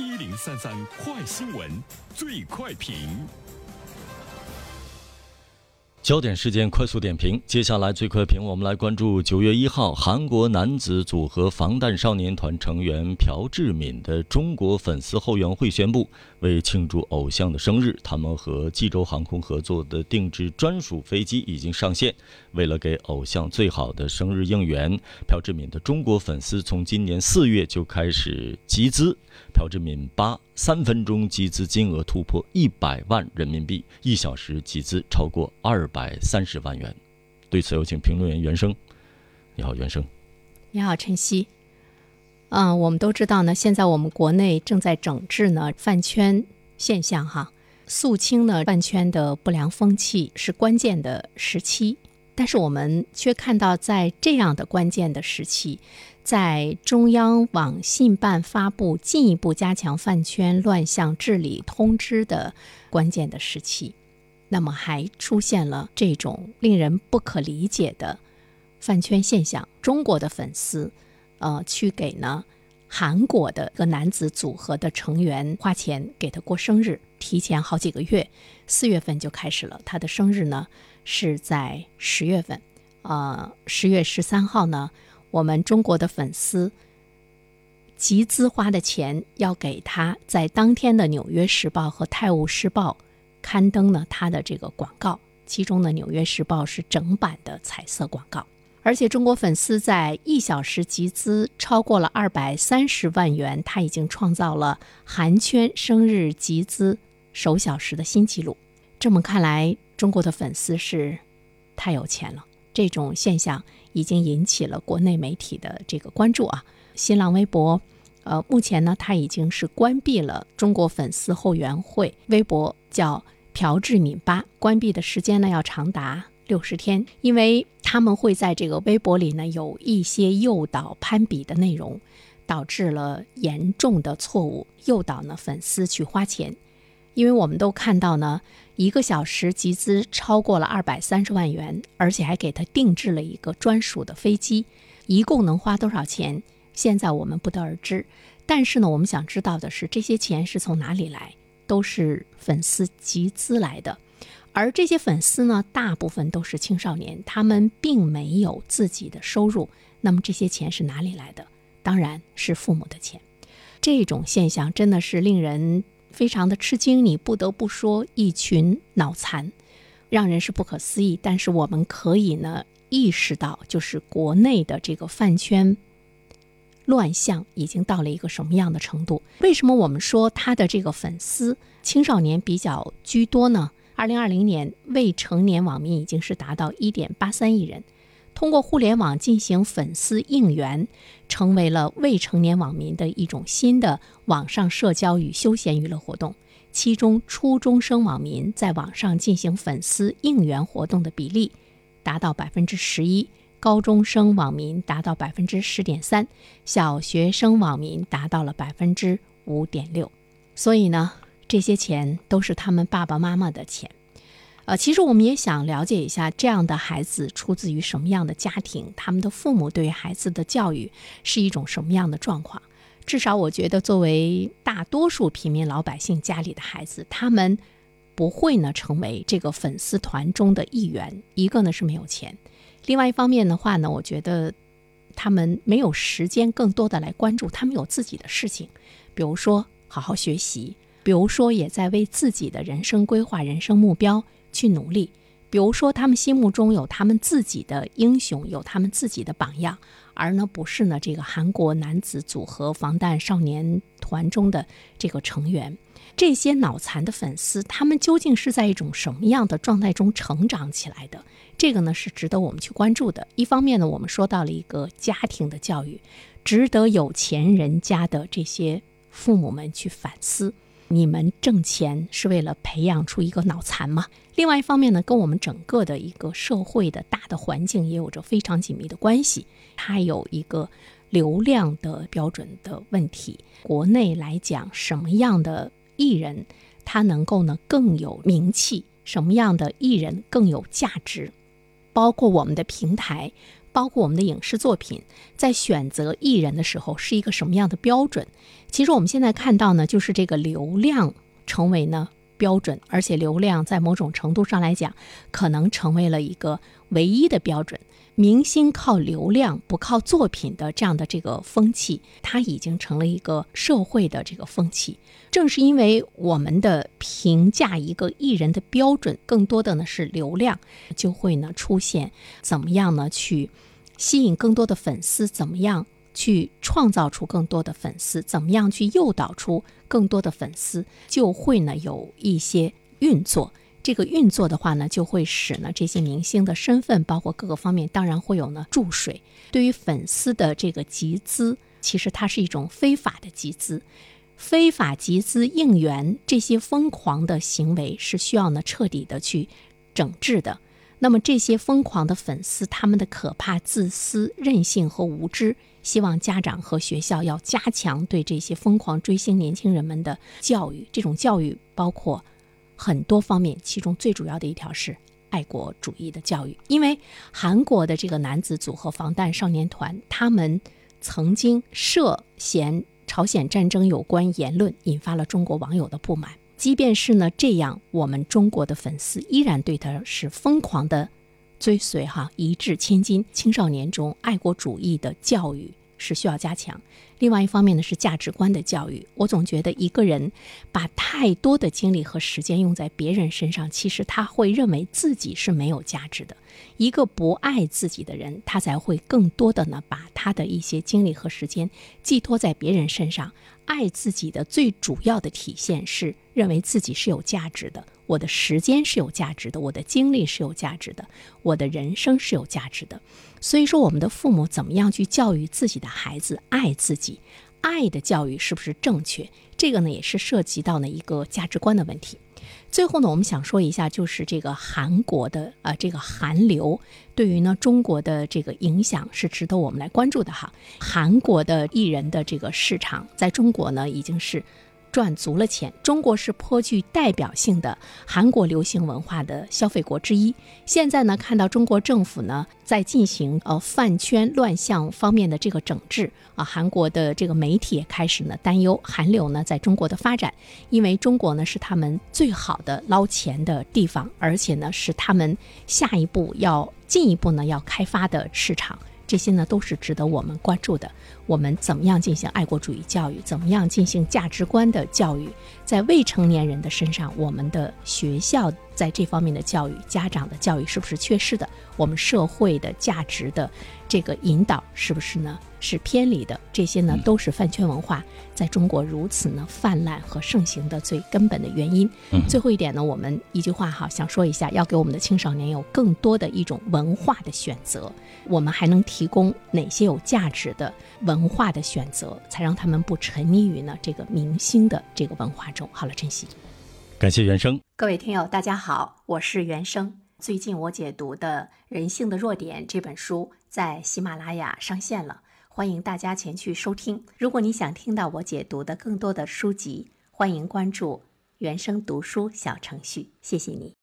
一零三三快新闻，最快评。焦点事件快速点评，接下来最快评，我们来关注九月一号，韩国男子组合防弹少年团成员朴智敏的中国粉丝后援会宣布，为庆祝偶像的生日，他们和济州航空合作的定制专属飞机已经上线。为了给偶像最好的生日应援，朴智敏的中国粉丝从今年四月就开始集资。朴智敏八三分钟集资金额突破一百万人民币，一小时集资超过二百三十万元。对此，有请评论员袁生。你好，袁生。你好，晨曦。嗯，我们都知道呢，现在我们国内正在整治呢饭圈现象哈，肃清呢饭圈的不良风气是关键的时期。但是我们却看到，在这样的关键的时期。在中央网信办发布进一步加强饭圈乱象治理通知的关键的时期，那么还出现了这种令人不可理解的饭圈现象。中国的粉丝，呃，去给呢韩国的一个男子组合的成员花钱给他过生日，提前好几个月，四月份就开始了。他的生日呢是在十月份，呃，十月十三号呢。我们中国的粉丝集资花的钱，要给他在当天的《纽约时报》和《泰晤士报》刊登了他的这个广告，其中的《纽约时报》是整版的彩色广告，而且中国粉丝在一小时集资超过了二百三十万元，他已经创造了韩圈生日集资首小时的新纪录。这么看来，中国的粉丝是太有钱了。这种现象已经引起了国内媒体的这个关注啊！新浪微博，呃，目前呢，它已经是关闭了中国粉丝后援会微博，叫朴智敏吧。关闭的时间呢，要长达六十天，因为他们会在这个微博里呢有一些诱导攀比的内容，导致了严重的错误，诱导呢粉丝去花钱。因为我们都看到呢，一个小时集资超过了二百三十万元，而且还给他定制了一个专属的飞机，一共能花多少钱？现在我们不得而知。但是呢，我们想知道的是，这些钱是从哪里来？都是粉丝集资来的，而这些粉丝呢，大部分都是青少年，他们并没有自己的收入。那么这些钱是哪里来的？当然是父母的钱。这种现象真的是令人。非常的吃惊，你不得不说一群脑残，让人是不可思议。但是我们可以呢意识到，就是国内的这个饭圈乱象已经到了一个什么样的程度？为什么我们说他的这个粉丝青少年比较居多呢？二零二零年未成年网民已经是达到一点八三亿人。通过互联网进行粉丝应援，成为了未成年网民的一种新的网上社交与休闲娱乐活动。其中，初中生网民在网上进行粉丝应援活动的比例达到百分之十一，高中生网民达到百分之十点三，小学生网民达到了百分之五点六。所以呢，这些钱都是他们爸爸妈妈的钱。呃，其实我们也想了解一下，这样的孩子出自于什么样的家庭？他们的父母对于孩子的教育是一种什么样的状况？至少我觉得，作为大多数平民老百姓家里的孩子，他们不会呢成为这个粉丝团中的一员。一个呢是没有钱，另外一方面的话呢，我觉得他们没有时间更多的来关注，他们有自己的事情，比如说好好学习，比如说也在为自己的人生规划、人生目标。去努力，比如说他们心目中有他们自己的英雄，有他们自己的榜样，而呢不是呢这个韩国男子组合防弹少年团中的这个成员。这些脑残的粉丝，他们究竟是在一种什么样的状态中成长起来的？这个呢是值得我们去关注的。一方面呢，我们说到了一个家庭的教育，值得有钱人家的这些父母们去反思。你们挣钱是为了培养出一个脑残吗？另外一方面呢，跟我们整个的一个社会的大的环境也有着非常紧密的关系。它有一个流量的标准的问题。国内来讲，什么样的艺人他能够呢更有名气？什么样的艺人更有价值？包括我们的平台，包括我们的影视作品，在选择艺人的时候是一个什么样的标准？其实我们现在看到呢，就是这个流量成为呢标准，而且流量在某种程度上来讲，可能成为了一个唯一的标准。明星靠流量不靠作品的这样的这个风气，它已经成了一个社会的这个风气。正是因为我们的评价一个艺人的标准更多的呢是流量，就会呢出现怎么样呢去吸引更多的粉丝，怎么样去创造出更多的粉丝，怎么样去诱导出更多的粉丝，就会呢有一些运作。这个运作的话呢，就会使呢这些明星的身份，包括各个方面，当然会有呢注水。对于粉丝的这个集资，其实它是一种非法的集资，非法集资应援这些疯狂的行为是需要呢彻底的去整治的。那么这些疯狂的粉丝，他们的可怕、自私、任性和无知，希望家长和学校要加强对这些疯狂追星年轻人们的教育。这种教育包括。很多方面，其中最主要的一条是爱国主义的教育。因为韩国的这个男子组合防弹少年团，他们曾经涉嫌朝鲜战争有关言论，引发了中国网友的不满。即便是呢这样，我们中国的粉丝依然对他是疯狂的追随，哈，一掷千金。青少年中爱国主义的教育是需要加强。另外一方面呢，是价值观的教育。我总觉得一个人把太多的精力和时间用在别人身上，其实他会认为自己是没有价值的。一个不爱自己的人，他才会更多的呢，把他的一些精力和时间寄托在别人身上。爱自己的最主要的体现是认为自己是有价值的，我的时间是有价值的，我的精力是有价值的，我的人生是有价值的。所以说，我们的父母怎么样去教育自己的孩子爱自己？爱的教育是不是正确？这个呢，也是涉及到呢一个价值观的问题。最后呢，我们想说一下，就是这个韩国的啊，这个韩流对于呢中国的这个影响是值得我们来关注的哈。韩国的艺人的这个市场在中国呢，已经是。赚足了钱，中国是颇具代表性的韩国流行文化的消费国之一。现在呢，看到中国政府呢在进行呃饭圈乱象方面的这个整治啊，韩国的这个媒体也开始呢担忧韩流呢在中国的发展，因为中国呢是他们最好的捞钱的地方，而且呢是他们下一步要进一步呢要开发的市场。这些呢都是值得我们关注的。我们怎么样进行爱国主义教育？怎么样进行价值观的教育？在未成年人的身上，我们的学校在这方面的教育、家长的教育是不是缺失的？我们社会的价值的这个引导是不是呢？是偏离的，这些呢都是饭圈文化在中国如此呢泛滥和盛行的最根本的原因。最后一点呢，我们一句话哈，想说一下，要给我们的青少年有更多的一种文化的选择。我们还能提供哪些有价值的文化的选择，才让他们不沉溺于呢这个明星的这个文化中？好了，珍惜。感谢原生。各位听友，大家好，我是原生。最近我解读的《人性的弱点》这本书在喜马拉雅上线了。欢迎大家前去收听。如果你想听到我解读的更多的书籍，欢迎关注原生读书小程序。谢谢你。